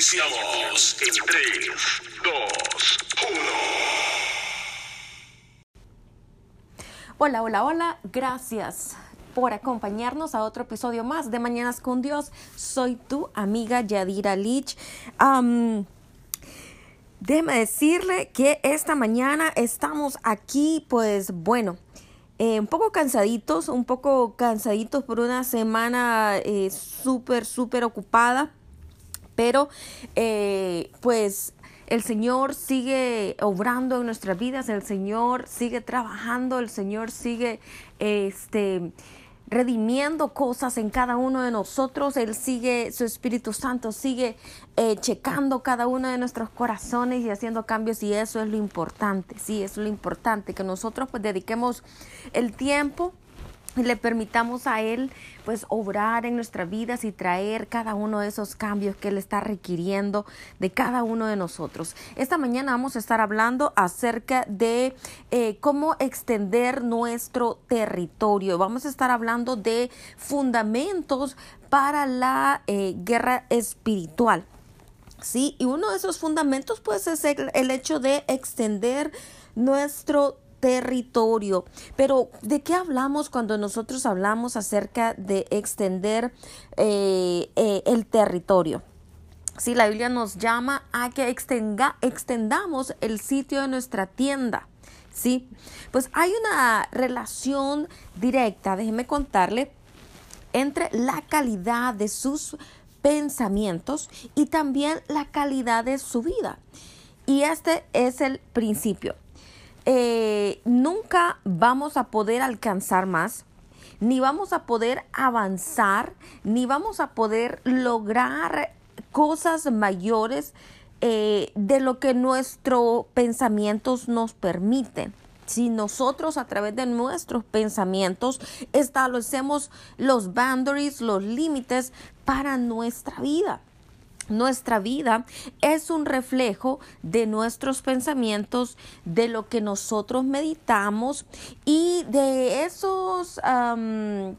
Iniciamos en 3, 2, 1. Hola, hola, hola. Gracias por acompañarnos a otro episodio más de Mañanas con Dios. Soy tu amiga Yadira Lich. Um, decirle que esta mañana estamos aquí, pues bueno, eh, un poco cansaditos, un poco cansaditos por una semana eh, súper, súper ocupada, pero eh, pues el Señor sigue obrando en nuestras vidas, el Señor sigue trabajando, el Señor sigue este redimiendo cosas en cada uno de nosotros. Él sigue, su Espíritu Santo sigue eh, checando cada uno de nuestros corazones y haciendo cambios y eso es lo importante, sí, eso es lo importante, que nosotros pues dediquemos el tiempo le permitamos a Él pues obrar en nuestras vidas y traer cada uno de esos cambios que Él está requiriendo de cada uno de nosotros. Esta mañana vamos a estar hablando acerca de eh, cómo extender nuestro territorio. Vamos a estar hablando de fundamentos para la eh, guerra espiritual. Sí, y uno de esos fundamentos pues es el, el hecho de extender nuestro territorio. Pero ¿de qué hablamos cuando nosotros hablamos acerca de extender eh, eh, el territorio? Si la Biblia nos llama a que extenga, extendamos el sitio de nuestra tienda. ¿sí? Pues hay una relación directa, déjeme contarle, entre la calidad de sus pensamientos y también la calidad de su vida. Y este es el principio. Eh, nunca vamos a poder alcanzar más, ni vamos a poder avanzar, ni vamos a poder lograr cosas mayores eh, de lo que nuestros pensamientos nos permiten. Si nosotros a través de nuestros pensamientos establecemos los boundaries, los límites para nuestra vida. Nuestra vida es un reflejo de nuestros pensamientos, de lo que nosotros meditamos y de esos,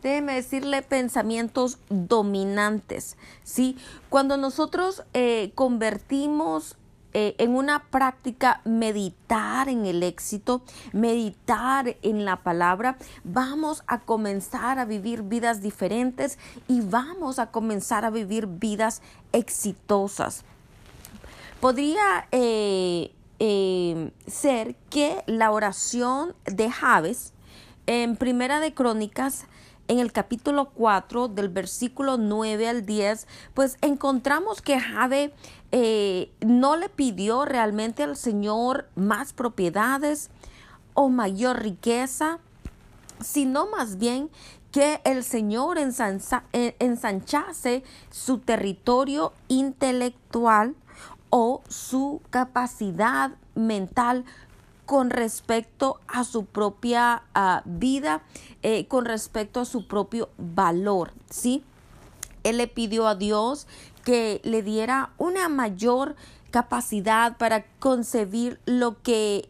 déjeme decirle, pensamientos dominantes. ¿sí? Cuando nosotros eh, convertimos eh, en una práctica meditar en el éxito, meditar en la palabra, vamos a comenzar a vivir vidas diferentes y vamos a comenzar a vivir vidas exitosas. Podría eh, eh, ser que la oración de Javes en Primera de Crónicas en el capítulo 4 del versículo 9 al 10, pues encontramos que Jave eh, no le pidió realmente al Señor más propiedades o mayor riqueza, sino más bien que el Señor eh, ensanchase su territorio intelectual o su capacidad mental con respecto a su propia ah, vida, eh, con respecto a su propio valor, ¿sí? Él le pidió a Dios que le diera una mayor capacidad para concebir lo que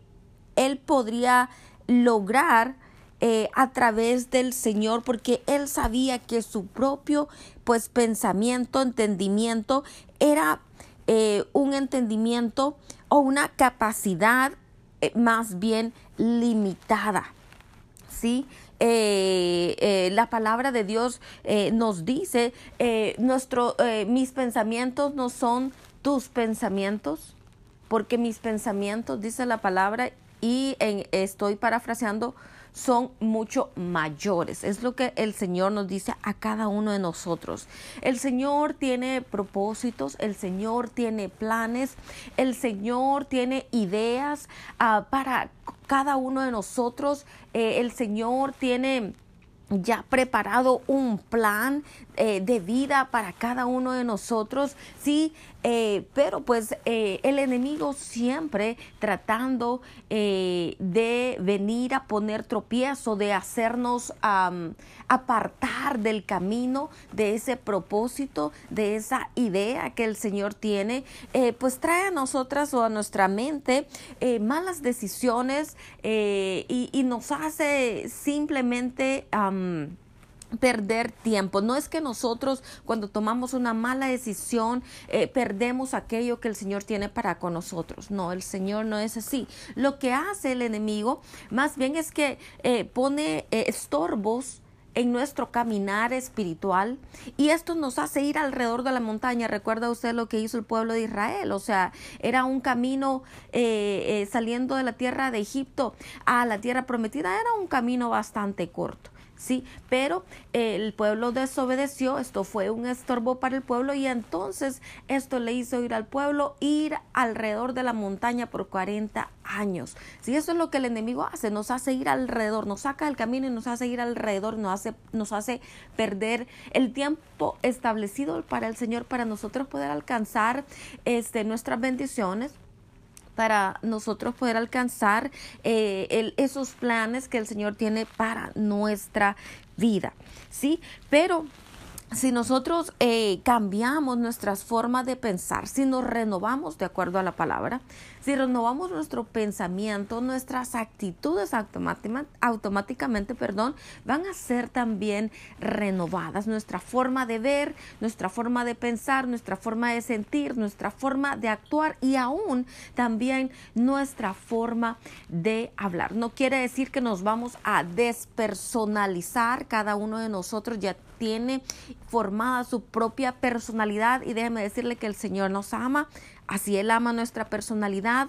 él podría lograr eh, a través del Señor porque él sabía que su propio pues pensamiento, entendimiento era eh, un entendimiento o una capacidad eh, más bien limitada. ¿Sí? Eh, eh, la palabra de Dios nos dice, nuestro, mis pensamientos no son tus pensamientos, porque mis pensamientos, dice la palabra, y estoy parafraseando, son mucho mayores. Es lo que el Señor nos dice a cada uno de nosotros. El Señor tiene propósitos, el Señor tiene planes, el Señor tiene ideas ah, para cada uno de nosotros. Eh, el Señor tiene ya preparado un plan eh, de vida para cada uno de nosotros, sí, eh, pero pues eh, el enemigo siempre tratando de venir a poner tropiezo, de hacernos apartar del camino, de ese propósito, de esa idea que el Señor tiene, pues trae a nosotras o a nuestra mente malas decisiones y, y, nos hace simplemente perder tiempo. No es que nosotros cuando tomamos una mala decisión eh, perdemos aquello que el Señor tiene para con nosotros. No, el Señor no es así. Lo que hace el enemigo más bien es que eh, pone eh, estorbos en nuestro caminar espiritual y esto nos hace ir alrededor de la montaña. Recuerda usted lo que hizo el pueblo de Israel, o sea, era un camino saliendo de la tierra de Egipto a la tierra prometida, era un camino bastante corto. ¿Sí? Pero el pueblo desobedeció, esto fue un estorbo para el pueblo y entonces esto le hizo ir al pueblo, ir alrededor de la montaña por 40 años. Si eso es lo que el enemigo hace, nos hace ir alrededor, nos saca del camino y nos hace ir alrededor, nos hace, nos hace perder el tiempo establecido para el Señor, para nosotros poder alcanzar este, nuestras bendiciones para nosotros poder alcanzar eh, esos planes que el Señor tiene para nuestra vida. ¿Sí? Pero si nosotros eh, cambiamos nuestras formas de pensar, si nos renovamos de acuerdo a la palabra, si renovamos nuestro pensamiento, nuestras actitudes automáticamente, perdón, van a ser también renovadas. Nuestra forma de ver, nuestra forma de pensar, nuestra forma de sentir, nuestra forma de actuar y aún también nuestra forma de hablar. No quiere decir que nos vamos a despersonalizar, cada uno de nosotros ya tiene formada su propia personalidad y déjeme decirle que el Señor nos ama, así Él ama nuestra personalidad.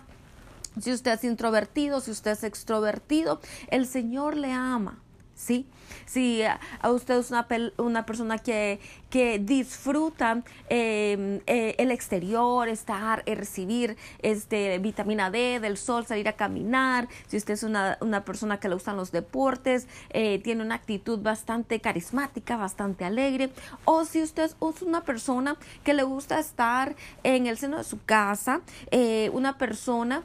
Si usted es introvertido, si usted es extrovertido, el Señor le ama. ¿Sí? Si a usted es una, una persona que, que disfruta em, eh, el exterior, estar, eh, recibir este, vitamina D del sol, salir a caminar, si usted es una, una persona que le gustan los deportes, eh, tiene una actitud bastante carismática, bastante alegre, o si usted es una persona que le gusta estar en el seno de su casa, una persona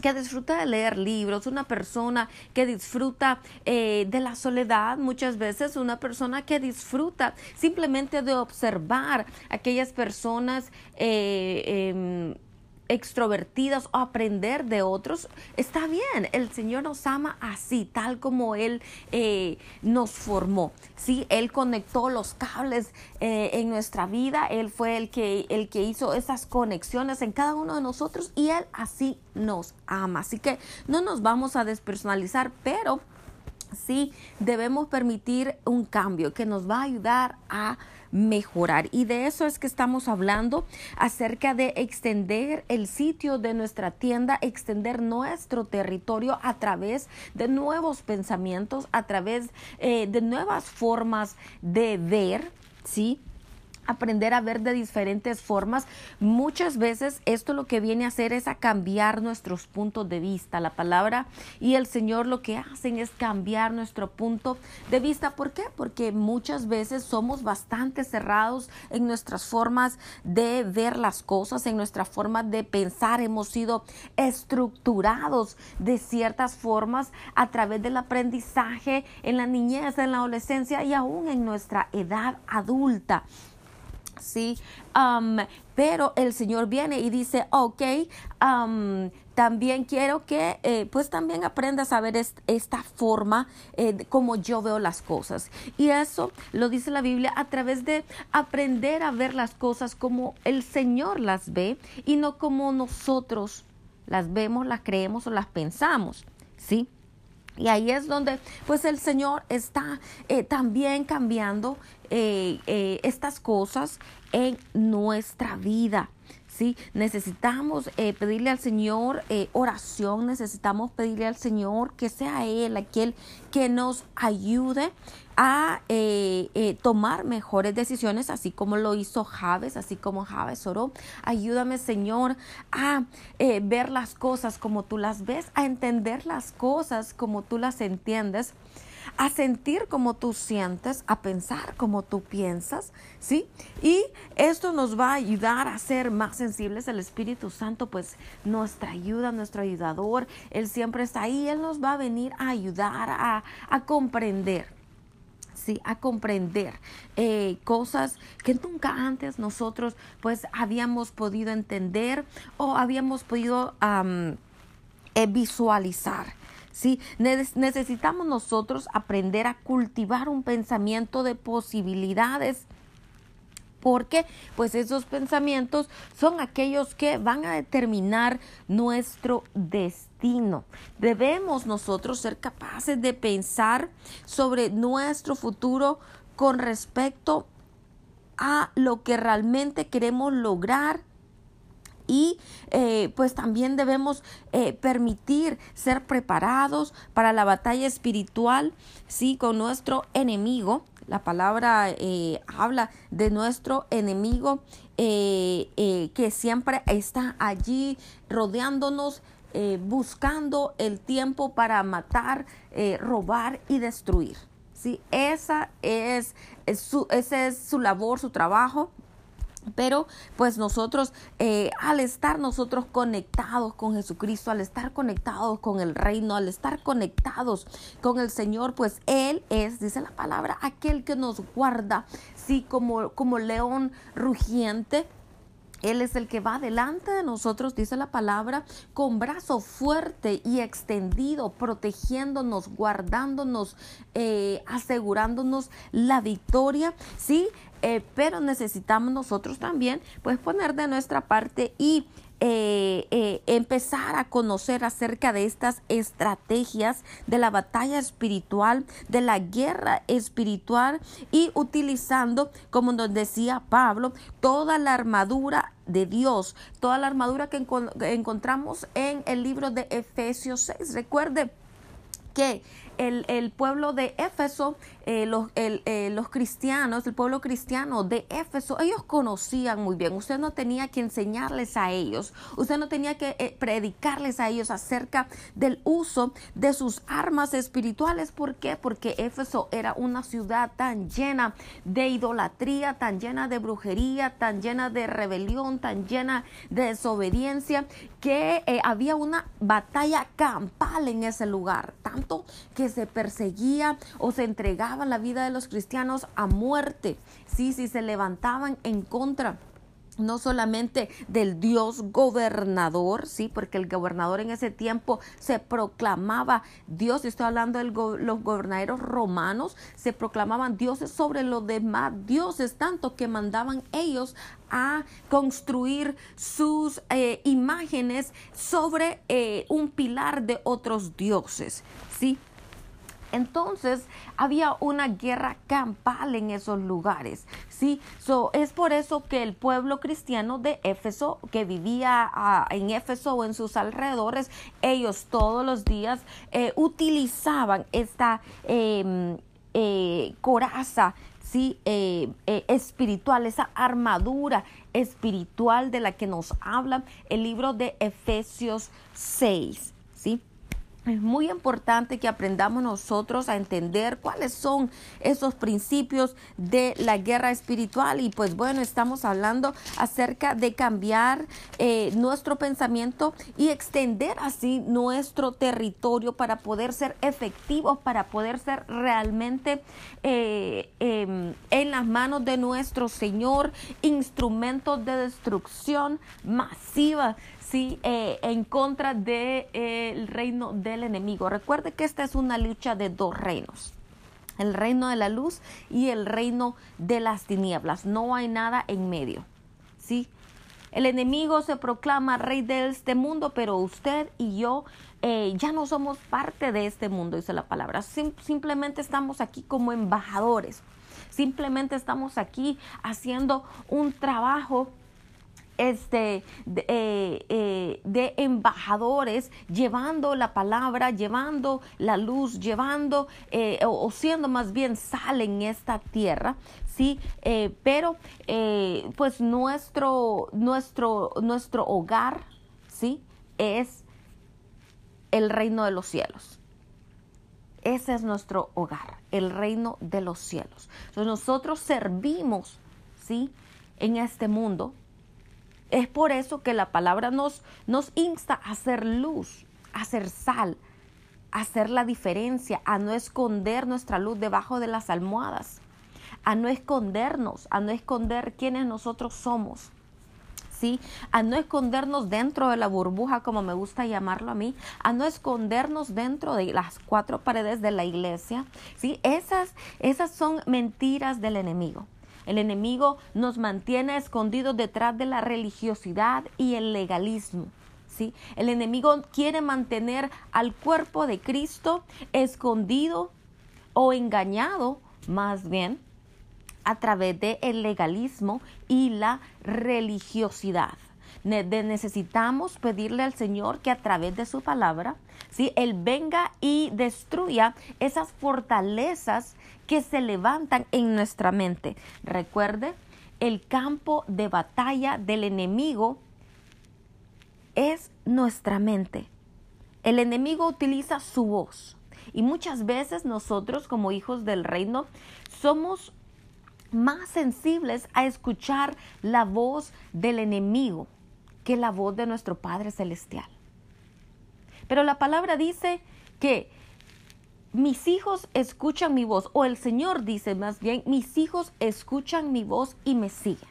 que disfruta de leer libros, una persona que disfruta eh, de la soledad, muchas veces una persona que disfruta simplemente de observar aquellas personas eh, em, extrovertidas o aprender de otros, está bien. El Señor nos ama así, tal como Él eh, nos formó. Sí, Él conectó los cables eh, en nuestra vida. Él fue el que, el que hizo esas conexiones en cada uno de nosotros y Él así nos ama. Así que no nos vamos a despersonalizar, pero sí debemos permitir un cambio que nos va a ayudar a mejorar. Y de eso es que estamos hablando acerca de extender el sitio de nuestra tienda, extender nuestro territorio a través de nuevos pensamientos, a través eh, de nuevas formas de ver, ¿sí? Aprender a ver de diferentes formas. Muchas veces esto lo que viene a hacer es a cambiar nuestros puntos de vista. La palabra y el Señor lo que hacen es cambiar nuestro punto de vista. ¿Por qué? Porque muchas veces somos bastante cerrados en nuestras formas de ver las cosas, en nuestra forma de pensar. Hemos sido estructurados de ciertas formas a través del aprendizaje en la niñez, en la adolescencia y aún en nuestra edad adulta. ¿Sí? pero el Señor viene y dice, ok, también quiero que eh, pues también aprendas a ver esta forma eh, como yo veo las cosas. Y eso lo dice la Biblia a través de aprender a ver las cosas como el Señor las ve y no como nosotros las vemos, las creemos o las pensamos, ¿sí? Y ahí es donde pues el Señor está eh, también cambiando eh, eh, estas cosas en nuestra vida. ¿sí? Necesitamos pedirle al Señor oración, necesitamos pedirle al Señor que sea Él aquel que nos ayude a eh, eh, tomar mejores decisiones, así como lo hizo Javes, así como Javes oró. Ayúdame, Señor, a eh, ver las cosas como tú las ves, a entender las cosas como tú las entiendes a sentir como tú sientes, a pensar como tú piensas, ¿sí? Y esto nos va a ayudar a ser más sensibles. El Espíritu Santo, pues, nuestra ayuda, nuestro ayudador, Él siempre está ahí, Él nos va a venir a ayudar a, a comprender a comprender eh, cosas que nunca antes nosotros pues habíamos podido entender o habíamos podido eh, visualizar. ¿sí? Necesitamos nosotros aprender a cultivar un pensamiento de posibilidades. Porque pues esos pensamientos son aquellos que van a determinar nuestro destino. Debemos nosotros ser capaces de pensar sobre nuestro futuro con respecto a lo que realmente queremos lograr y eh, pues también debemos eh, permitir ser preparados para la batalla espiritual, sí, con nuestro enemigo. La palabra eh, habla de nuestro enemigo que siempre está allí rodeándonos, buscando el tiempo para matar, robar y destruir. Sí, esa es, su, es su labor, su trabajo. Pero pues nosotros, eh, al estar nosotros conectados con Jesucristo, al estar conectados con el reino, al estar conectados con el Señor, pues Él es, dice la palabra, aquel que nos guarda, sí, como, como león rugiente él es el que va delante de nosotros, dice la palabra, con brazo fuerte y extendido, protegiéndonos, guardándonos, eh, asegurándonos la victoria. Sí, eh, pero necesitamos nosotros también, pues, poner de nuestra parte y eh, eh, empezar a conocer acerca de estas estrategias de la batalla espiritual, de la guerra espiritual y utilizando, como nos decía Pablo, toda la armadura de Dios, toda la armadura que encontramos en el libro de Efesios 6. Recuerde que el, el, pueblo de Éfeso, eh, los, eh, los, cristianos, el pueblo cristiano de Éfeso, ellos conocían muy bien. Usted no tenía que enseñarles a ellos, usted no tenía que eh, predicarles a ellos acerca del uso de sus armas espirituales. ¿Por qué? Porque Éfeso era una ciudad tan llena de idolatría, tan llena de brujería, tan llena de rebelión, tan llena de desobediencia, que había una batalla campal en ese lugar, tanto que se perseguía o se entregaba la vida de los cristianos a muerte, sí, sí se levantaban en contra no solamente del Dios gobernador, sí, porque el gobernador en ese tiempo se proclamaba Dios, estoy hablando de los gobernadores romanos, se proclamaban dioses sobre los demás dioses, tanto que mandaban ellos a construir sus eh, imágenes sobre eh, un pilar de otros dioses, sí. Entonces había una guerra campal en esos lugares, ¿sí? So, es por eso que el pueblo cristiano de Éfeso, que vivía ah, en Éfeso o en sus alrededores, ellos todos los días eh, utilizaban esta em, eh, coraza, ¿sí? Eh, espiritual, esa armadura espiritual de la que nos habla el libro de Efesios 6, ¿sí? Es muy importante que aprendamos nosotros a entender cuáles son esos principios de la guerra espiritual. Y pues bueno, estamos hablando acerca de cambiar eh, nuestro pensamiento y extender así nuestro territorio para poder ser efectivos, para poder ser realmente eh, em, en las manos de nuestro Señor instrumentos de destrucción masiva sí, eh, en contra del de, el reino del enemigo. Recuerde que esta es una lucha de dos reinos el reino de la luz y el reino de las tinieblas. No hay nada en medio. ¿sí? El enemigo se proclama rey de este mundo, pero usted y yo eh, ya no somos parte de este mundo, dice la palabra. simplemente estamos aquí como embajadores. Simplemente estamos aquí haciendo un trabajo este, eh, eh, de, embajadores llevando la palabra, llevando la luz, llevando eh, o, siendo más bien sal en esta tierra, sí, pero pues nuestro, nuestro, nuestro hogar, sí, es el reino de los cielos. Ese es nuestro hogar, el reino de los cielos. Entonces nosotros servimos, ¿sí? En este mundo, es por eso que la palabra nos, insta a hacer luz, a hacer sal, a hacer la diferencia, a no esconder nuestra luz debajo de las almohadas, a no escondernos, a no esconder quiénes nosotros somos. ¿sí? A no escondernos dentro de la burbuja, como me gusta llamarlo a mí, a no escondernos dentro de las cuatro paredes de la iglesia, ¿sí? Esas, esas son mentiras del enemigo. El enemigo nos mantiene escondidos detrás de la religiosidad y el legalismo. ¿sí? El enemigo quiere mantener al cuerpo de Cristo escondido o engañado, más bien, a través del el legalismo y la religiosidad. necesitamos pedirle al Señor que a través de su palabra, ¿sí? Él venga y destruya esas fortalezas que se levantan en nuestra mente. Recuerde, el campo de batalla del enemigo es nuestra mente. El enemigo utiliza su voz. Y muchas veces nosotros como hijos del reino somos más sensibles a escuchar la voz del enemigo que la voz de nuestro Padre Celestial. Pero la palabra dice que mis hijos escuchan mi voz, o el Señor dice más bien, mis hijos escuchan mi voz y me siguen.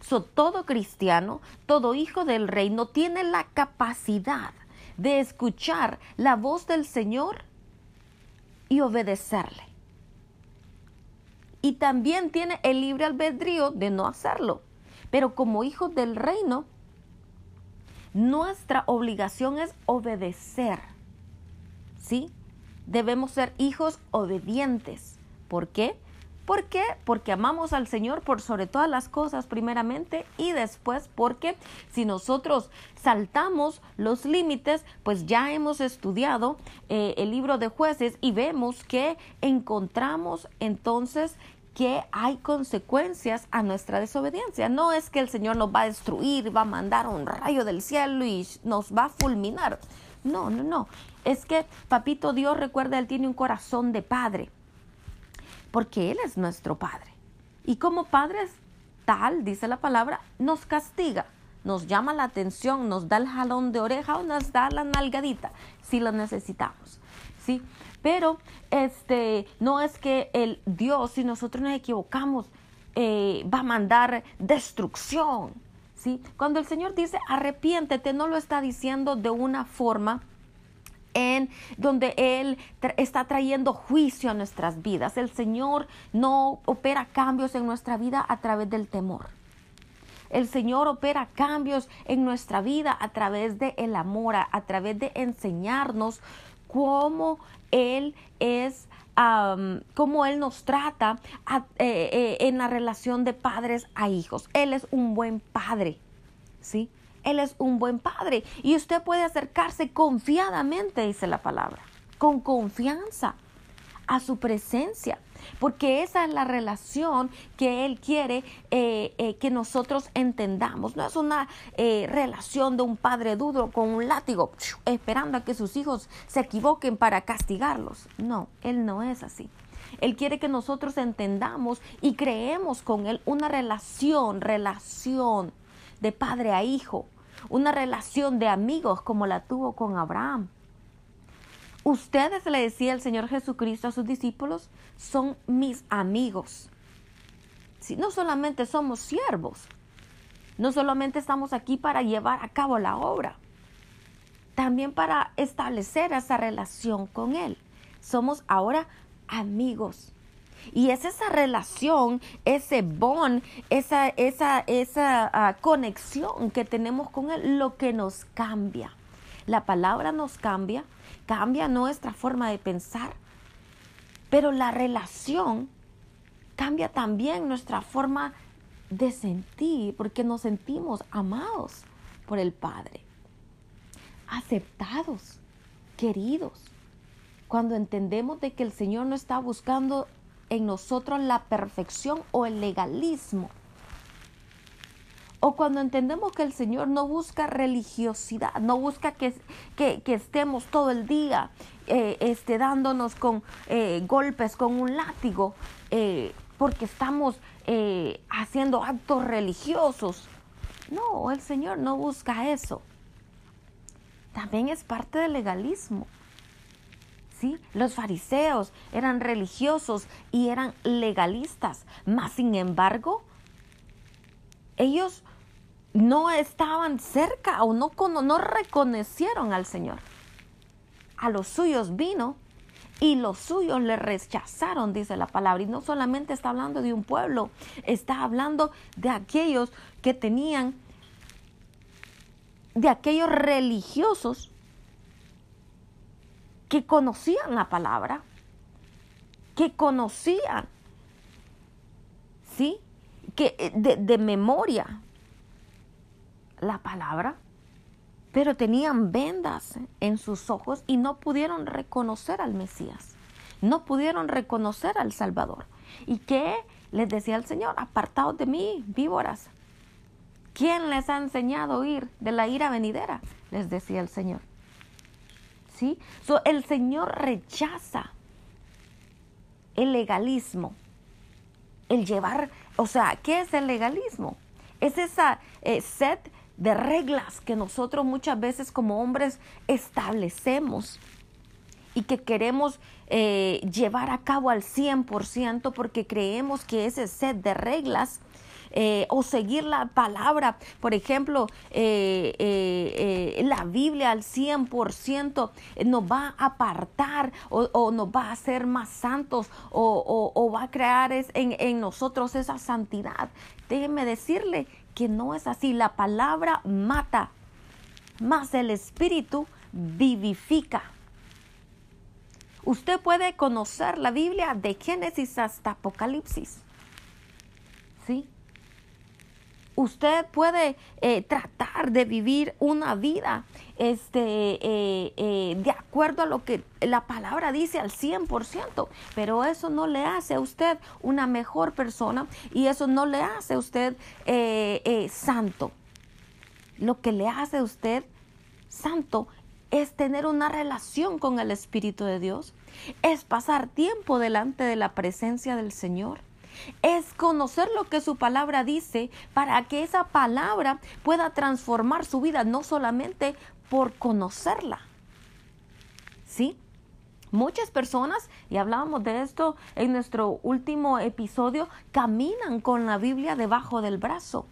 So, todo cristiano, todo hijo del reino tiene la capacidad de escuchar la voz del Señor y obedecerle y también tiene el libre albedrío de no hacerlo. Pero como hijos del reino, nuestra obligación es obedecer. ¿Sí? Debemos ser hijos obedientes. ¿Por qué? ¿Por qué? Porque amamos al Señor por sobre todas las cosas primeramente y después porque si nosotros saltamos los límites, pues ya hemos estudiado eh, el libro de jueces y vemos que encontramos entonces que hay consecuencias a nuestra desobediencia. No es que el Señor nos va a destruir, va a mandar un rayo del cielo y nos va a fulminar. No, no, no. Es que Papito Dios, recuerda, Él tiene un corazón de padre, porque Él es nuestro Padre. Y como padres, tal, dice la palabra, nos castiga, nos llama la atención, nos da el jalón de oreja o nos da la nalgadita si lo necesitamos. ¿sí? Pero este, no es que el Dios, si nosotros nos equivocamos, eh, va a mandar destrucción. ¿sí? Cuando el Señor dice arrepiéntete, no lo está diciendo de una forma en donde Él está trayendo juicio a nuestras vidas. El Señor no opera cambios en nuestra vida a través del temor. El Señor opera cambios en nuestra vida a través del el amor, a través de enseñarnos cómo Él es, cómo Él nos trata eh, eh, en la relación de padres a hijos. Él es un buen padre, ¿sí? Él es un buen padre y usted puede acercarse confiadamente, dice la palabra, con confianza a su presencia porque esa es la relación que Él quiere eh, eh, que nosotros entendamos. No es una eh, relación de un padre duro con un látigo esperando a que sus hijos se equivoquen para castigarlos. No, Él no es así. Él quiere que nosotros entendamos y creemos con Él una relación, relación de padre a hijo, una relación de amigos como la tuvo con Abraham. Ustedes, le decía el Señor Jesucristo a sus discípulos, son mis amigos. Si no solamente somos siervos, no solamente estamos aquí para llevar a cabo la obra, también para establecer esa relación con Él. Somos ahora amigos. Y es esa relación, ese bond, esa, esa, esa ah, conexión que tenemos con Él, lo que nos cambia. La palabra nos cambia, cambia nuestra forma de pensar, pero la relación cambia también nuestra forma de sentir, porque nos sentimos amados por el Padre, aceptados, queridos. Cuando entendemos de que el Señor no está buscando en nosotros la perfección o el legalismo, o cuando entendemos que el Señor no busca religiosidad, no busca que, que, estemos todo el día eh, este, dándonos con eh, golpes con un látigo, eh, porque estamos haciendo actos religiosos. No, el Señor no busca eso. También es parte del legalismo. Los fariseos eran religiosos y eran legalistas, mas sin embargo, ellos no estaban cerca o no, no reconocieron al Señor. A los suyos vino y los suyos le rechazaron, dice la palabra. Y no solamente está hablando de un pueblo, está hablando de aquellos que tenían, de aquellos religiosos que conocían la palabra, que conocían, ¿sí? Que eh, de, de memoria la palabra, pero tenían vendas en sus ojos y no pudieron reconocer al Mesías, no pudieron reconocer al Salvador. ¿Y qué les decía el Señor? Apartados de mí, víboras. ¿Quién les ha enseñado a huir de la ira venidera? Les decía el Señor. ¿Sí? el Señor rechaza el legalismo, el llevar, o sea, ¿qué es el legalismo? Es esa eh, sed de reglas que nosotros muchas veces como hombres establecemos y que queremos eh, llevar a cabo al 100% porque creemos que ese set de reglas eh, o seguir la palabra, por ejemplo, eh, la Biblia al 100% nos va a apartar o, nos va a hacer más santos o, va a crear en, en nosotros esa santidad. Déjeme decirle que no es así. La palabra mata, más el espíritu vivifica. Usted puede conocer la Biblia de Génesis hasta Apocalipsis. ¿Sí? Usted puede eh, tratar de vivir una vida este, eh, eh, de acuerdo a lo que la palabra dice al 100%, pero eso no le hace a usted una mejor persona y eso no le hace a usted santo. Lo que le hace a usted santo es tener una relación con el Espíritu de Dios, es pasar tiempo delante de la presencia del Señor es conocer lo que su palabra dice para que esa palabra pueda transformar su vida, no solamente por conocerla. ¿Sí? Muchas personas, y hablábamos de esto en nuestro último episodio, caminan con la Biblia debajo del brazo.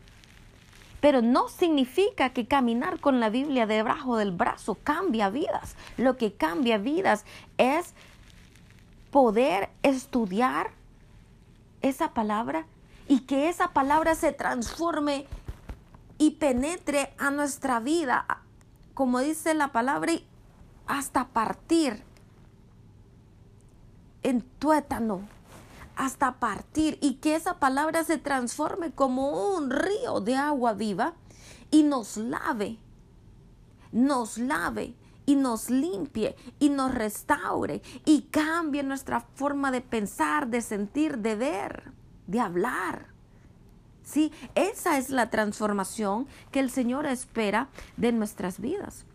Pero no significa que caminar con la Biblia debajo del brazo cambia vidas. Lo que cambia vidas es poder estudiar esa palabra y que esa palabra se transforme y penetre a nuestra vida, como dice la palabra, hasta partir en tuétano, hasta partir y que esa palabra se transforme como un río de agua viva y nos lave, nos lave y nos limpie y nos restaure y cambie nuestra forma de pensar, de sentir, de ver, de hablar. Sí, esa es la transformación que el Señor espera de nuestras vidas.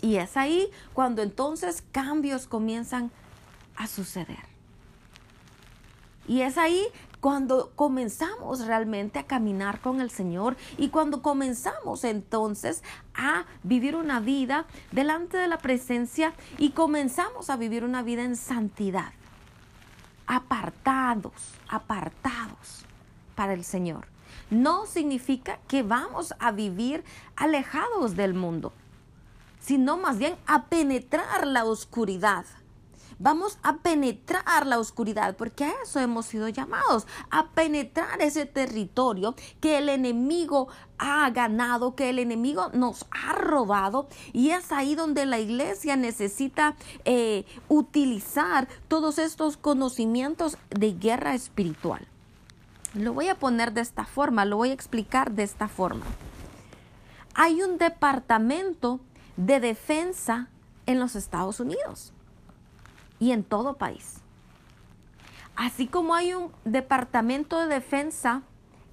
Y es ahí cuando entonces cambios comienzan a suceder. Y es ahí cuando comenzamos realmente a caminar con el Señor y cuando comenzamos entonces a vivir una vida delante de la presencia y comenzamos a vivir una vida en santidad, apartados, apartados para el Señor. No significa que vamos a vivir alejados del mundo, sino más bien a penetrar la oscuridad Vamos a penetrar la oscuridad, porque a eso hemos sido llamados, a penetrar ese territorio que el enemigo ha ganado, que el enemigo nos ha robado. Y es ahí donde la iglesia necesita eh, utilizar todos estos conocimientos de guerra espiritual. Lo voy a poner de esta forma, lo voy a explicar de esta forma. Hay un departamento de defensa en los Estados Unidos y en todo país. Así como hay un departamento de defensa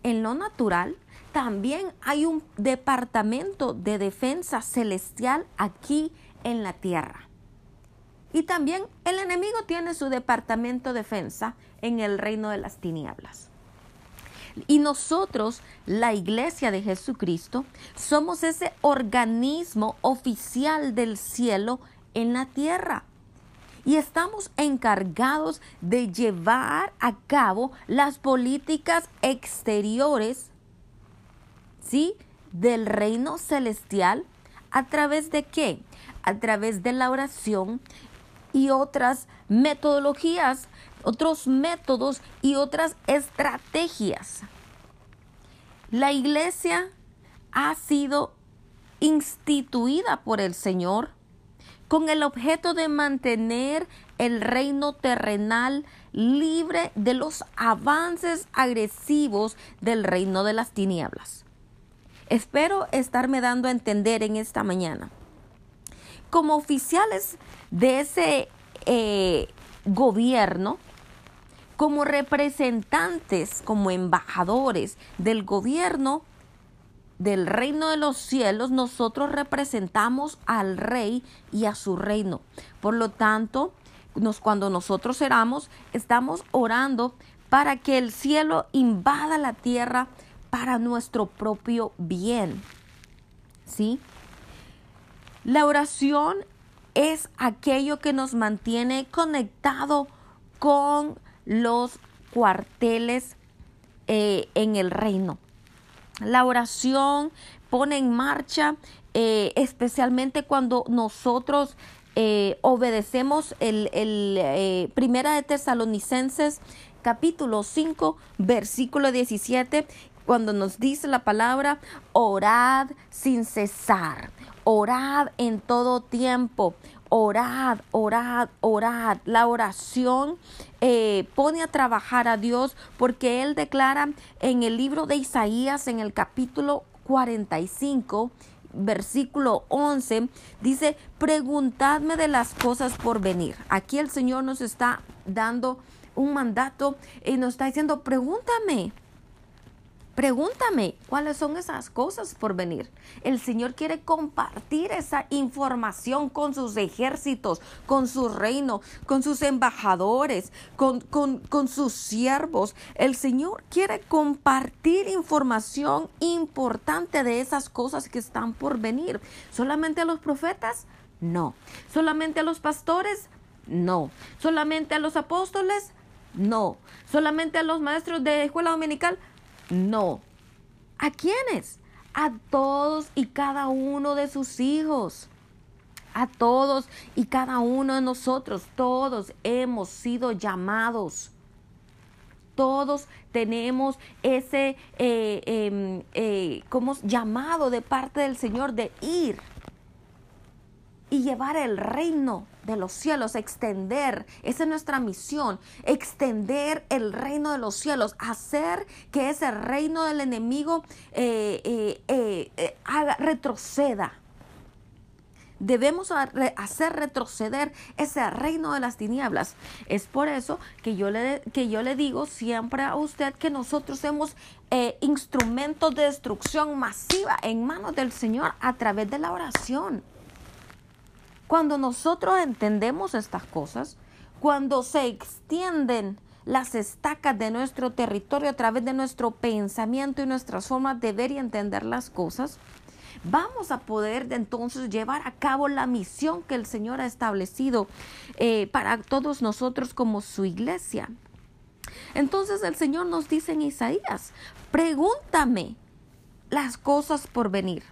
en lo natural, también hay un departamento de defensa celestial aquí en la tierra. Y también el enemigo tiene su departamento de defensa en el reino de las tinieblas. Y nosotros, la iglesia de Jesucristo, somos ese organismo oficial del cielo en la tierra y estamos encargados de llevar a cabo las políticas exteriores, ¿sí? Del reino celestial. ¿A través de qué? A través de la oración y otras metodologías, otros métodos y otras estrategias. La iglesia ha sido instituida por el Señor con el objeto de mantener el reino terrenal libre de los avances agresivos del reino de las tinieblas. Espero estarme dando a entender en esta mañana. Como oficiales de ese eh, gobierno, como representantes, como embajadores del gobierno, del reino de los cielos, nosotros representamos al rey y a su reino. Por lo tanto, nos, cuando nosotros oramos, estamos orando para que el cielo invada la tierra para nuestro propio bien. ¿Sí? La oración es aquello que nos mantiene conectado con los cuarteles eh, en el reino. La oración pone en marcha, eh, especialmente cuando nosotros eh, obedecemos el, el eh, Primera de Tesalonicenses capítulo 5 versículo 17 cuando nos dice la palabra orad sin cesar, orad en todo tiempo, orad, orad, orad. La oración eh, pone a trabajar a Dios porque Él declara en el libro de Isaías, en el capítulo 45, versículo 11, dice, preguntadme de las cosas por venir. Aquí el Señor nos está dando un mandato y nos está diciendo, pregúntame. Pregúntame cuáles son esas cosas por venir. El Señor quiere compartir esa información con sus ejércitos, con su reino, con sus embajadores, con, con, con sus siervos. El Señor quiere compartir información importante de esas cosas que están por venir. ¿Solamente a los profetas? No. ¿Solamente a los pastores? No. ¿Solamente a los apóstoles? No. ¿Solamente a los maestros de escuela dominical? No. ¿A quiénes? A todos y cada uno de sus hijos. A todos y cada uno de nosotros. Todos hemos sido llamados. Todos tenemos ese eh, em, eh, llamado de parte del Señor de ir y llevar el reino de los cielos, extender, esa es nuestra misión, extender el reino de los cielos, hacer que ese reino del enemigo eh, eh, eh, haga, retroceda. Debemos hacer retroceder ese reino de las tinieblas. Es por eso que yo le, que yo le digo siempre a usted que nosotros somos instrumentos de destrucción masiva en manos del Señor a través de la oración. Cuando nosotros entendemos estas cosas, cuando se extienden las estacas de nuestro territorio a través de nuestro pensamiento y nuestras formas de ver y entender las cosas, vamos a poder entonces llevar a cabo la misión que el Señor ha establecido eh, para todos nosotros como su iglesia. Entonces el Señor nos dice en Isaías, pregúntame las cosas por venir.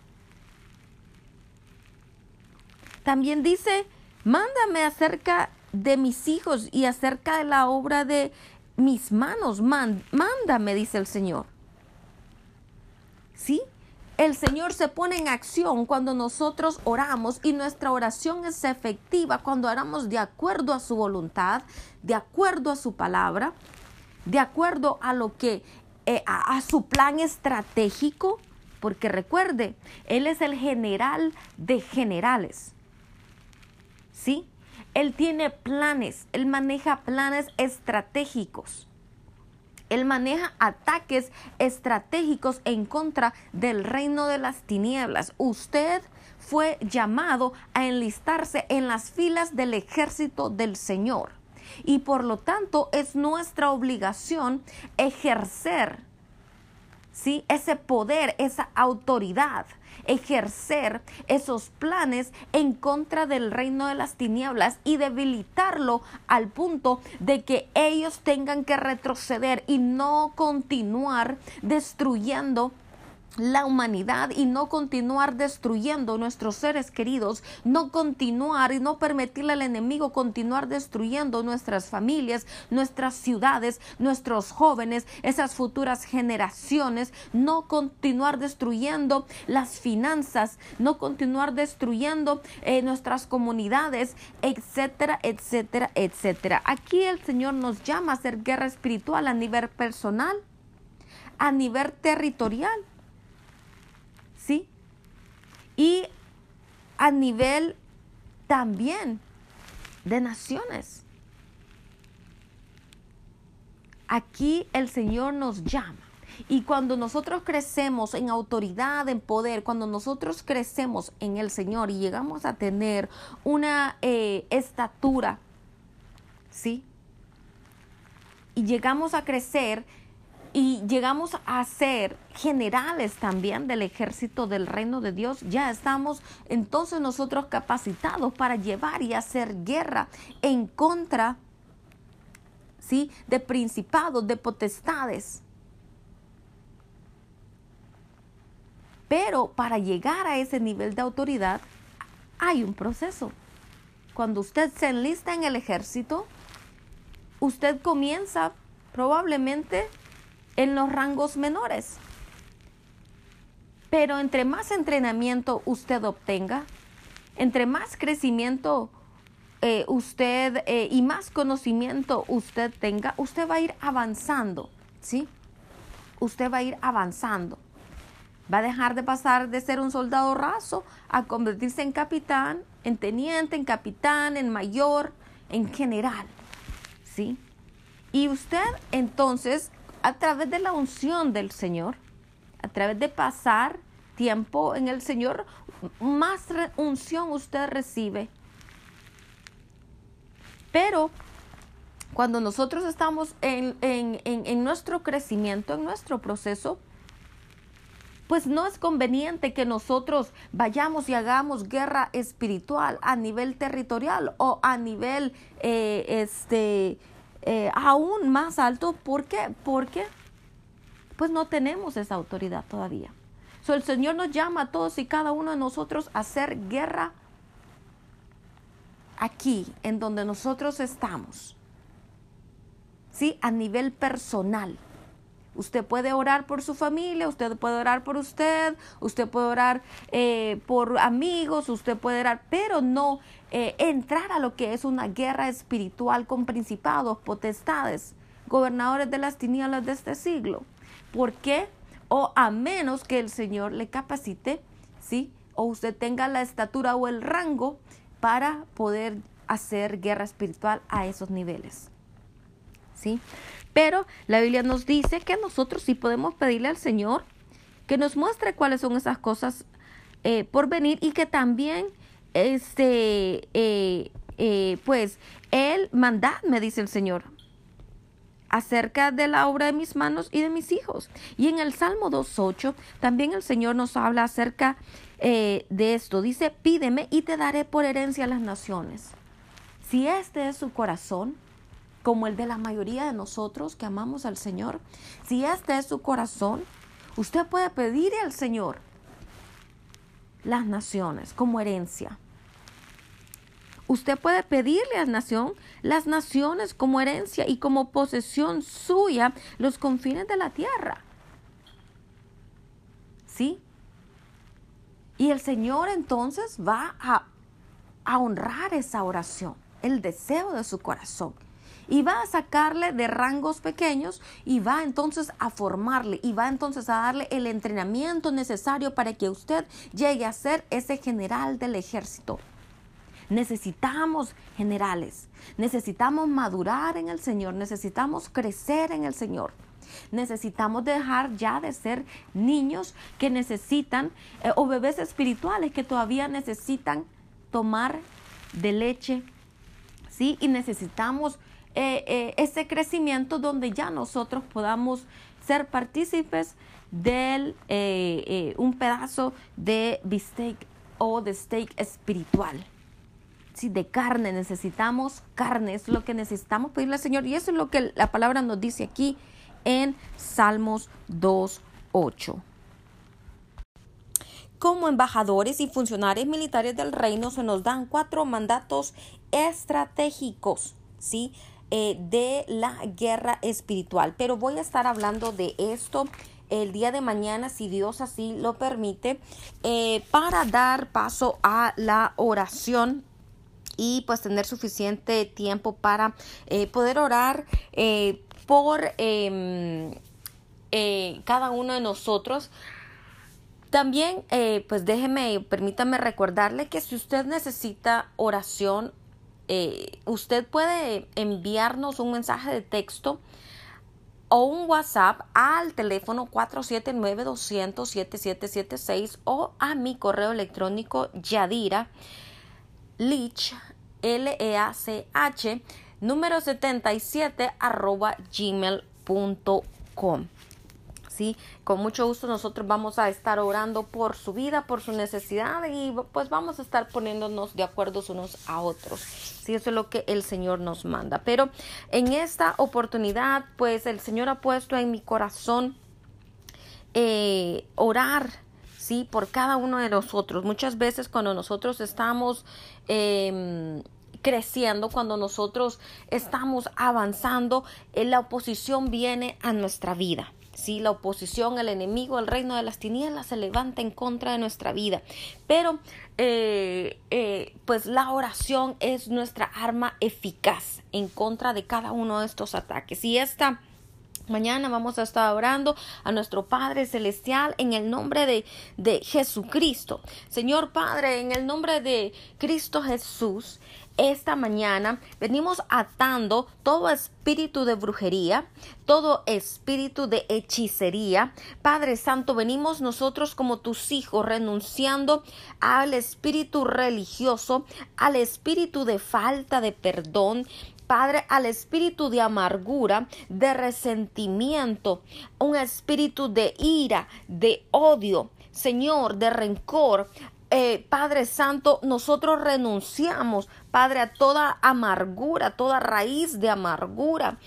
También dice, mándame acerca de mis hijos y acerca de la obra de mis manos. mándame, dice el Señor. ¿Sí? El Señor se pone en acción cuando nosotros oramos y nuestra oración es efectiva cuando oramos de acuerdo a su voluntad, de acuerdo a su palabra, de acuerdo a lo que eh, a su plan estratégico, porque recuerde, Él es el general de generales. ¿Sí? Él tiene planes, él maneja planes estratégicos. Él maneja ataques estratégicos en contra del reino de las tinieblas. Usted fue llamado a enlistarse en las filas del ejército del Señor. Y por lo tanto es nuestra obligación ejercer ¿sí? ese poder, esa autoridad ejercer esos planes en contra del reino de las tinieblas y debilitarlo al punto de que ellos tengan que retroceder y no continuar destruyendo la humanidad y no continuar destruyendo nuestros seres queridos, no continuar y no permitirle al enemigo continuar destruyendo nuestras familias, nuestras ciudades, nuestros jóvenes, esas futuras generaciones, no continuar destruyendo las finanzas, no continuar destruyendo eh, nuestras comunidades, etcétera, etcétera, etcétera. Aquí el Señor nos llama a hacer guerra espiritual a nivel personal, a nivel territorial ¿sí? Y a nivel también de naciones. Aquí el Señor nos llama. Y cuando nosotros crecemos en autoridad, en poder, cuando nosotros crecemos en el Señor y llegamos a tener una eh, estatura, ¿sí? Y llegamos a crecer y llegamos a ser generales también del ejército del reino de Dios, ya estamos entonces nosotros capacitados para llevar y hacer guerra en contra ¿sí? de principados, de potestades. Pero para llegar a ese nivel de autoridad hay un proceso. Cuando usted se enlista en el ejército, usted comienza probablemente en los rangos menores. Pero entre más entrenamiento usted obtenga, entre más crecimiento eh, usted eh, y más conocimiento usted tenga, usted va a ir avanzando, ¿sí? Usted va a ir avanzando. Va a dejar de pasar de ser un soldado raso a convertirse en capitán, en teniente, en capitán, en mayor, en general, ¿sí? Y usted entonces a través de la unción del Señor, a través de pasar tiempo en el Señor, más unción usted recibe. Pero cuando nosotros estamos en, en, nuestro crecimiento, en nuestro proceso, pues no es conveniente que nosotros vayamos y hagamos guerra espiritual a nivel territorial o a nivel eh, este, eh, aún más alto. ¿Por qué? Porque pues no tenemos esa autoridad todavía. So, el Señor nos llama a todos y cada uno de nosotros a hacer guerra aquí, en donde nosotros estamos. ¿Sí? A nivel personal. Usted puede orar por su familia, usted puede orar por usted, usted puede orar eh, por amigos, usted puede orar, pero no eh, entrar a lo que es una guerra espiritual con principados, potestades, gobernadores de las tinieblas de este siglo. ¿Por qué? O a menos que el Señor le capacite, ¿sí? O usted tenga la estatura o el rango para poder hacer guerra espiritual a esos niveles. ¿Sí? Pero la Biblia nos dice que nosotros sí podemos pedirle al Señor que nos muestre cuáles son esas cosas eh, por venir y que también, este, eh, eh, pues, Él mandad, me dice el Señor, acerca de la obra de mis manos y de mis hijos. Y en el Salmo 2.8 también el Señor nos habla acerca de esto. Dice, pídeme y te daré por herencia a las naciones. Si este es su corazón, como el de la mayoría de nosotros que amamos al Señor, si este es su corazón, usted puede pedirle al Señor las naciones como herencia. Usted puede pedirle a la nación las naciones como herencia y como posesión suya los confines de la tierra. ¿Sí? Y el Señor entonces va a, a honrar esa oración, el deseo de su corazón y va a sacarle de rangos pequeños y va entonces a formarle y va entonces a darle el entrenamiento necesario para que usted llegue a ser ese general del ejército. Necesitamos generales, necesitamos madurar en el Señor, necesitamos crecer en el Señor. Necesitamos dejar ya de ser niños que necesitan eh, o bebés espirituales que todavía necesitan tomar de leche, ¿sí? Y necesitamos eh, eh, ese crecimiento donde ya nosotros podamos ser partícipes de eh, un pedazo de bistec o de steak espiritual. Sí, de carne, necesitamos carne, es lo que necesitamos pedirle al Señor. Y eso es lo que la palabra nos dice aquí en Salmos 2.8. como embajadores y funcionarios militares del reino se nos dan cuatro mandatos estratégicos, ¿sí? Eh, de la guerra espiritual. Pero voy a estar hablando de esto el día de mañana, si Dios así lo permite, eh, para dar paso a la oración y pues tener suficiente tiempo para eh, poder orar por em, cada uno de nosotros también, pues déjeme, permítame recordarle que si usted necesita oración, eh, usted puede enviarnos un mensaje de texto o un WhatsApp al teléfono 479-200-7776 o a mi correo electrónico Yadira Leach, L-E-A-C-H, número 77 arroba gmail.com. ¿sí? Con mucho gusto nosotros vamos a estar orando por su vida, por su necesidad y pues vamos a estar poniéndonos de acuerdo unos a otros. Sí, eso es lo que el Señor nos manda. Pero en esta oportunidad, pues el Señor ha puesto en mi corazón eh, orar, sí, por cada uno de nosotros. Muchas veces cuando nosotros estamos em, creciendo, cuando nosotros estamos avanzando, eh, la oposición viene a nuestra vida. Si la oposición, el enemigo, el reino de las tinieblas se levanta en contra de nuestra vida. Pero, eh, eh, pues la oración es nuestra arma eficaz en contra de cada uno de estos ataques. Y esta Mañana vamos a estar orando a nuestro Padre Celestial en el nombre de, de, Jesucristo. Señor Padre, en el nombre de Cristo Jesús, esta mañana venimos atando todo espíritu de brujería, todo espíritu de hechicería. Padre Santo, venimos nosotros como tus hijos renunciando al espíritu religioso, al espíritu de falta de perdón, Padre, al espíritu de amargura, de resentimiento, un espíritu de ira, de odio, Señor, de rencor, eh, Padre Santo, nosotros renunciamos, Padre, a toda amargura, toda raíz de amargura,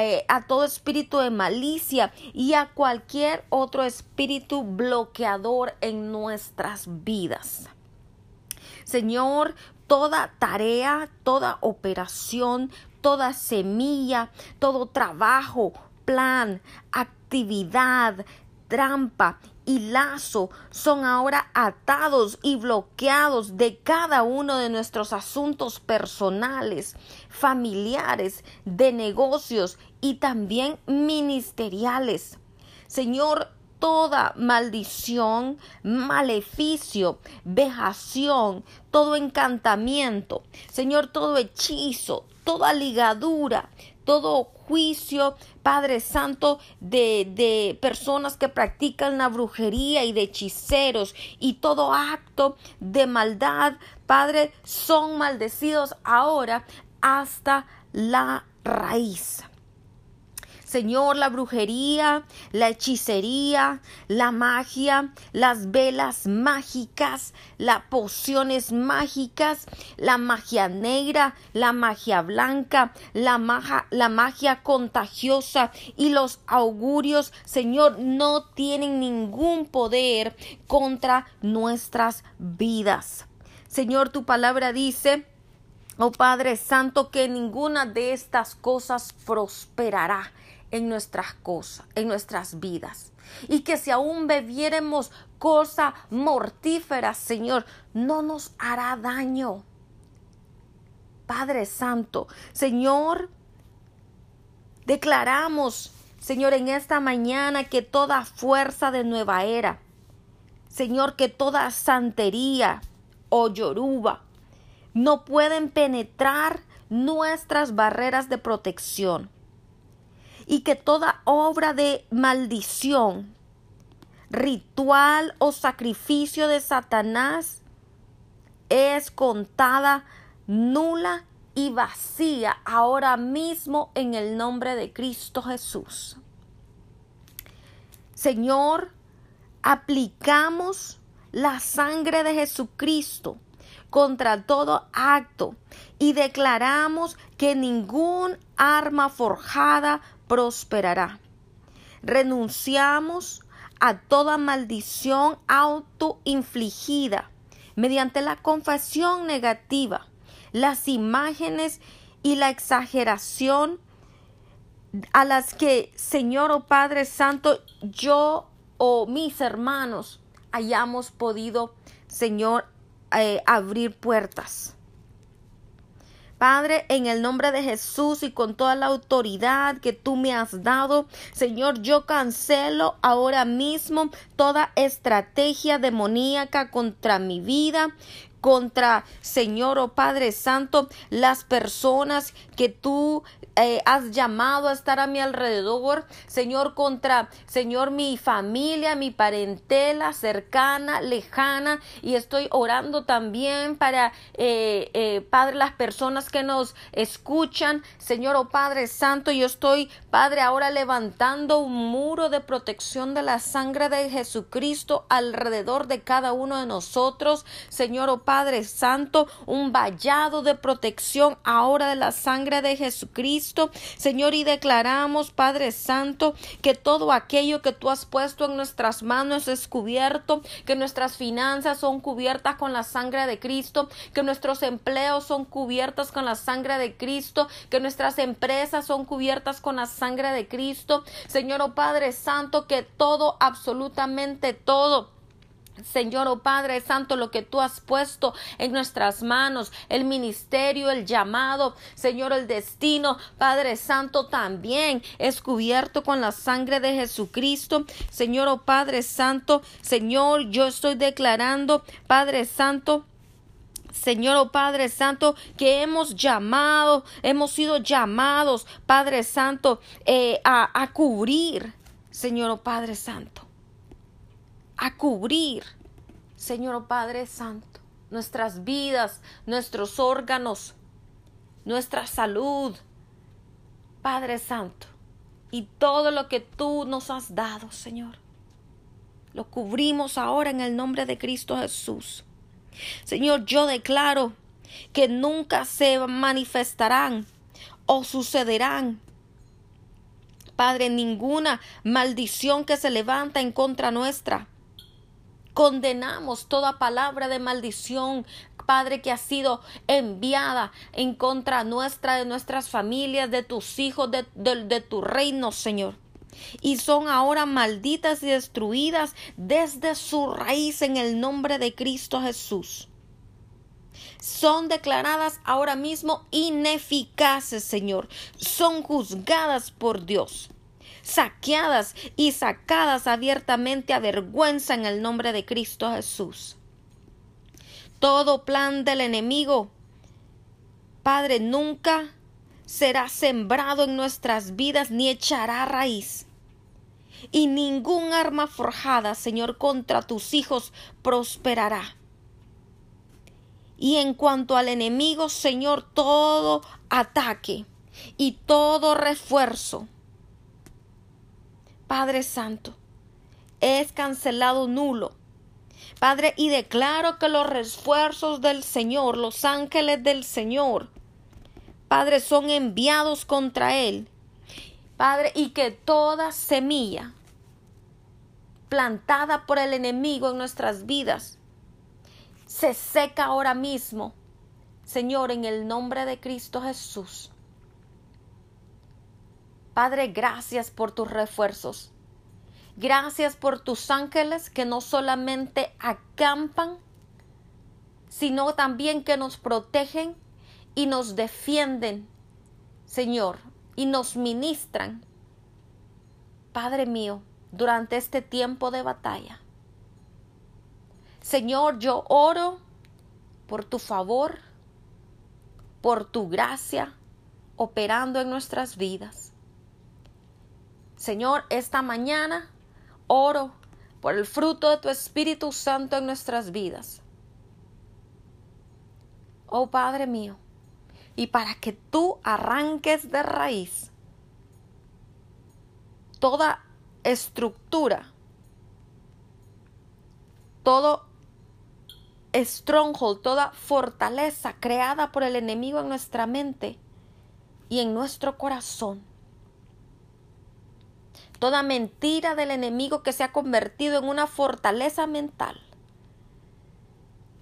eh, a, todo espíritu de malicia y a cualquier otro espíritu bloqueador en nuestras vidas. Señor, toda tarea, toda operación, toda semilla, todo trabajo, plan, actividad, trampa y lazo son ahora atados y bloqueados de cada uno de nuestros asuntos personales, familiares, de negocios y también ministeriales. Señor, toda maldición, maleficio, vejación, todo encantamiento, Señor, todo hechizo, toda ligadura, todo juicio, Padre Santo, de, de, personas que practican la brujería y de hechiceros y todo acto de maldad, Padre, son maldecidos ahora hasta la raíz. Señor, la brujería, la hechicería, la magia, las velas mágicas, las pociones mágicas, la magia negra, la magia blanca, la magia, la magia contagiosa y los augurios, Señor, no tienen ningún poder contra nuestras vidas. Señor, tu palabra dice, Oh Padre Santo, que ninguna de estas cosas prosperará en nuestras cosas, en nuestras vidas. Y que si aún bebiéremos cosa mortífera, Señor, no nos hará daño. Padre Santo, Señor, declaramos, Señor, en esta mañana que toda fuerza de nueva era, Señor, que toda santería o yoruba no pueden penetrar nuestras barreras de protección y que toda obra de maldición, ritual o sacrificio de Satanás es contada nula y vacía ahora mismo en el nombre de Cristo Jesús. Señor, aplicamos la sangre de Jesucristo contra todo acto y declaramos que ningún arma forjada prosperará. Renunciamos a toda maldición autoinfligida mediante la confesión negativa, las imágenes y la exageración a las que, Señor o oh Padre Santo, yo o mis hermanos hayamos podido, Señor, eh, abrir puertas. Padre, en el nombre de Jesús y con toda la autoridad que tú me has dado, Señor, yo cancelo ahora mismo toda estrategia demoníaca contra mi vida, contra, Señor, oh Padre Santo, las personas que tú eh, has llamado a estar a mi alrededor, Señor, contra, Señor, mi familia, mi parentela cercana, lejana, y estoy orando también para, eh, eh, Padre, las personas que nos escuchan, Señor, oh Padre Santo, yo estoy, Padre, ahora levantando un muro de protección de la sangre de Jesucristo alrededor de cada uno de nosotros, Señor, oh Padre, Padre Santo, un vallado de protección ahora de la sangre de Jesucristo. Señor, y declaramos, Padre Santo, que todo aquello que tú has puesto en nuestras manos es cubierto, que nuestras finanzas son cubiertas con la sangre de Cristo, que nuestros empleos son cubiertos con la sangre de Cristo, que nuestras empresas son cubiertas con la sangre de Cristo. Señor, oh Padre Santo, que todo, absolutamente todo, Señor, oh Padre Santo, lo que tú has puesto en nuestras manos, el ministerio, el llamado, Señor, el destino, Padre Santo, también es cubierto con la sangre de Jesucristo. Señor, oh Padre Santo, Señor, yo estoy declarando, Padre Santo, Señor, oh Padre Santo, que hemos llamado, hemos sido llamados, Padre Santo, eh, a, a cubrir, Señor, oh Padre Santo a cubrir, Señor oh Padre Santo, nuestras vidas, nuestros órganos, nuestra salud, Padre Santo, y todo lo que tú nos has dado, Señor. Lo cubrimos ahora en el nombre de Cristo Jesús. Señor, yo declaro que nunca se manifestarán o sucederán Padre, ninguna maldición que se levanta en contra nuestra. Condenamos toda palabra de maldición, Padre, que ha sido enviada en contra nuestra, de nuestras familias, de tus hijos, de, de tu reino, Señor y son ahora malditas y destruidas desde su raíz en el nombre de Cristo Jesús. Son declaradas ahora mismo ineficaces, Señor. Son juzgadas por Dios saqueadas y sacadas abiertamente a vergüenza en el nombre de Cristo Jesús. Todo plan del enemigo, Padre, nunca será sembrado en nuestras vidas ni echará raíz. Y ningún arma forjada, Señor, contra tus hijos prosperará. Y en cuanto al enemigo, Señor, todo ataque y todo refuerzo Padre Santo, es cancelado nulo. Padre, y declaro que los refuerzos del Señor, los ángeles del Señor, Padre, son enviados contra Él. Padre, y que toda semilla plantada por el enemigo en nuestras vidas se seca ahora mismo, Señor, en el nombre de Cristo Jesús. Padre, gracias por tus refuerzos. Gracias por tus ángeles que no solamente acampan, sino también que nos protegen y nos defienden, Señor, y nos ministran. Padre mío, durante este tiempo de batalla. Señor, yo oro por tu favor, por tu gracia, operando en nuestras vidas. Señor, esta mañana oro por el fruto de tu Espíritu Santo en nuestras vidas. Oh Padre mío, y para que tú arranques de raíz toda estructura, todo stronghold, toda fortaleza creada por el enemigo en nuestra mente y en nuestro corazón toda mentira del enemigo que se ha convertido en una fortaleza mental.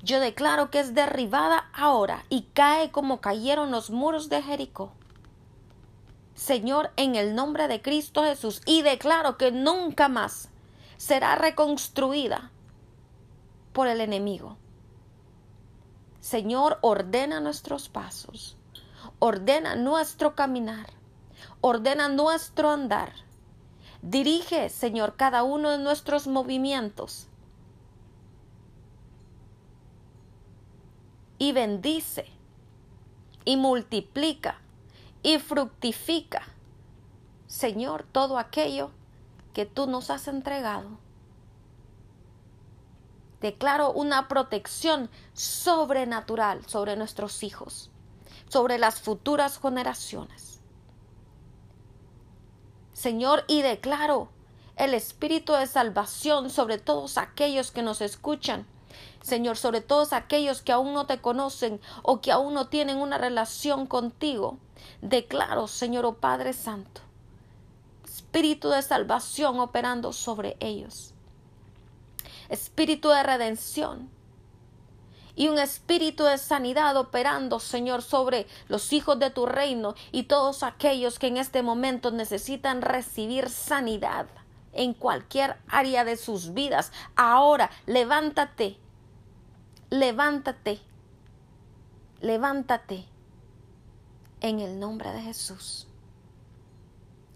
Yo declaro que es derribada ahora y cae como cayeron los muros de Jericó. Señor, en el nombre de Cristo Jesús, y declaro que nunca más será reconstruida por el enemigo. Señor, ordena nuestros pasos, ordena nuestro caminar, ordena nuestro andar. Dirige, Señor, cada uno de nuestros movimientos. Y bendice y multiplica y fructifica, Señor, todo aquello que tú nos has entregado declaro una protección sobrenatural sobre nuestros hijos, sobre las futuras generaciones. Señor, y declaro el espíritu de salvación sobre todos aquellos que nos escuchan. Señor, sobre todos aquellos que aún no te conocen o que aún no tienen una relación contigo. Declaro, Señor, oh Padre Santo, espíritu de salvación operando sobre ellos espíritu de redención y un espíritu de sanidad operando, Señor, sobre los hijos de tu reino y todos aquellos que en este momento necesitan recibir sanidad en cualquier área de sus vidas. Ahora, levántate, levántate, levántate en el nombre de Jesús.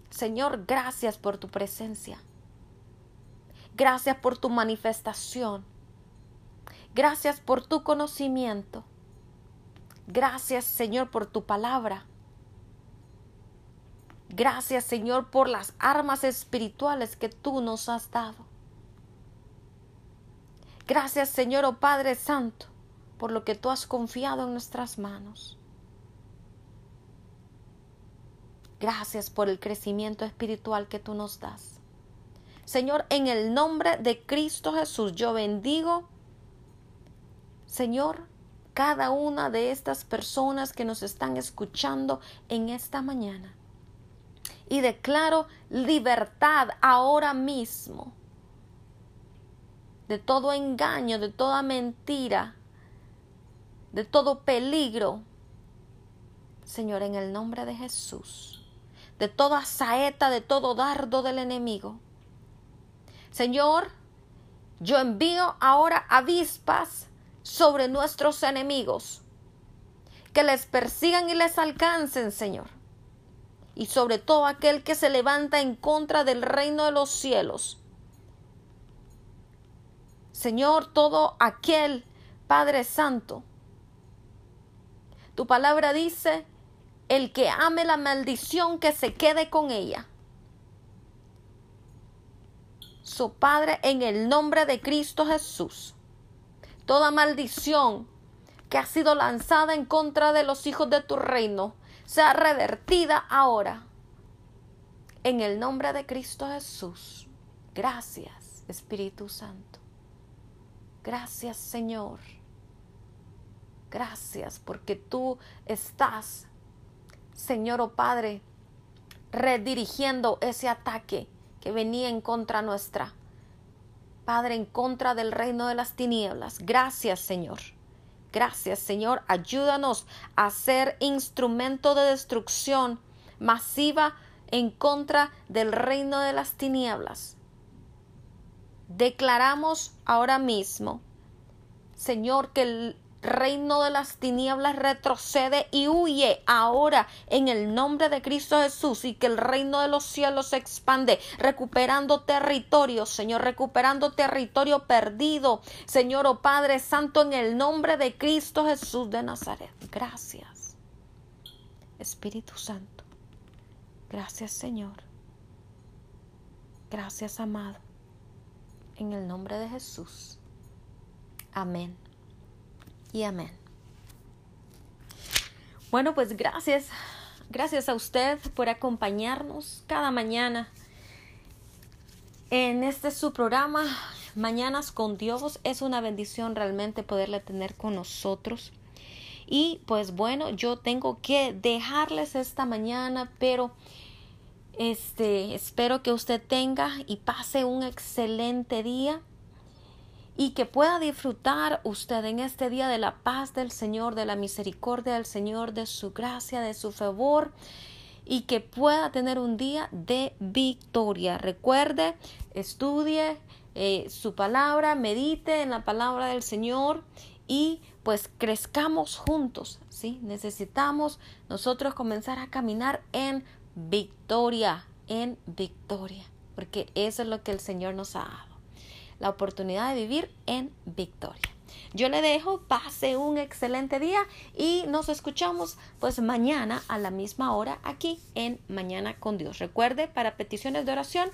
Señor, gracias por tu presencia. Gracias por tu manifestación. Gracias por tu conocimiento. Gracias Señor por tu palabra. Gracias Señor por las armas espirituales que tú nos has dado. Gracias Señor, oh Padre Santo, por lo que tú has confiado en nuestras manos. Gracias por el crecimiento espiritual que tú nos das. Señor, en el nombre de Cristo Jesús, yo bendigo, Señor, cada una de estas personas que nos están escuchando en esta mañana. Y declaro libertad ahora mismo de todo engaño, de toda mentira, de todo peligro. Señor, en el nombre de Jesús, de toda saeta, de todo dardo del enemigo. Señor, yo envío ahora avispas sobre nuestros enemigos, que les persigan y les alcancen, Señor. Y sobre todo aquel que se levanta en contra del reino de los cielos. Señor, todo aquel, Padre Santo, tu palabra dice, el que ame la maldición que se quede con ella. su Padre, en el nombre de Cristo Jesús. Toda maldición que ha sido lanzada en contra de los hijos de tu reino sea revertida ahora. En el nombre de Cristo Jesús. Gracias, Espíritu Santo. Gracias, Señor. Gracias porque tú estás, Señor o oh Padre, redirigiendo ese ataque que venía en contra nuestra. Padre, en contra del reino de las tinieblas. Gracias, Señor. Gracias, Señor. Ayúdanos a ser instrumento de destrucción masiva en contra del reino de las tinieblas. Declaramos ahora mismo, Señor, que el reino de las tinieblas retrocede y huye ahora en el nombre de Cristo Jesús y que el reino de los cielos se expande, recuperando territorio, Señor, recuperando territorio perdido, Señor, oh Padre Santo, en el nombre de Cristo Jesús de Nazaret. Gracias, Espíritu Santo. Gracias, Señor. Gracias, amado. En el nombre de Jesús. Amén y amén. Bueno, pues gracias, gracias a usted por acompañarnos cada mañana en este su programa Mañanas con Dios. Es una bendición realmente poderle tener con nosotros. Y pues bueno, yo tengo que dejarles esta mañana, pero Este, espero que usted tenga y pase un excelente día y que pueda disfrutar usted en este día de la paz del Señor, de la misericordia del Señor, de su gracia, de su favor y que pueda tener un día de victoria. Recuerde, estudie eh, su palabra, medite en la palabra del Señor y pues crezcamos juntos, ¿sí? Necesitamos nosotros comenzar a caminar en victoria, en victoria, porque eso es lo que el Señor nos ha dado la oportunidad de vivir en victoria. Yo le dejo, pase un excelente día y nos escuchamos pues mañana a la misma hora aquí en Mañana con Dios. Recuerde, para peticiones de oración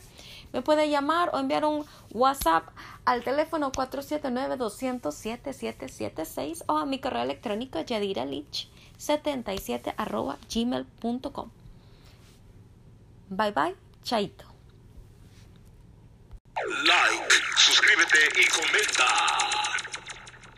me puede llamar o enviar un WhatsApp al teléfono 479-200-7776 o a mi correo electrónico yadiralich77 arroba gmail.com. Bye bye, chaito. Like, suscríbete y comenta.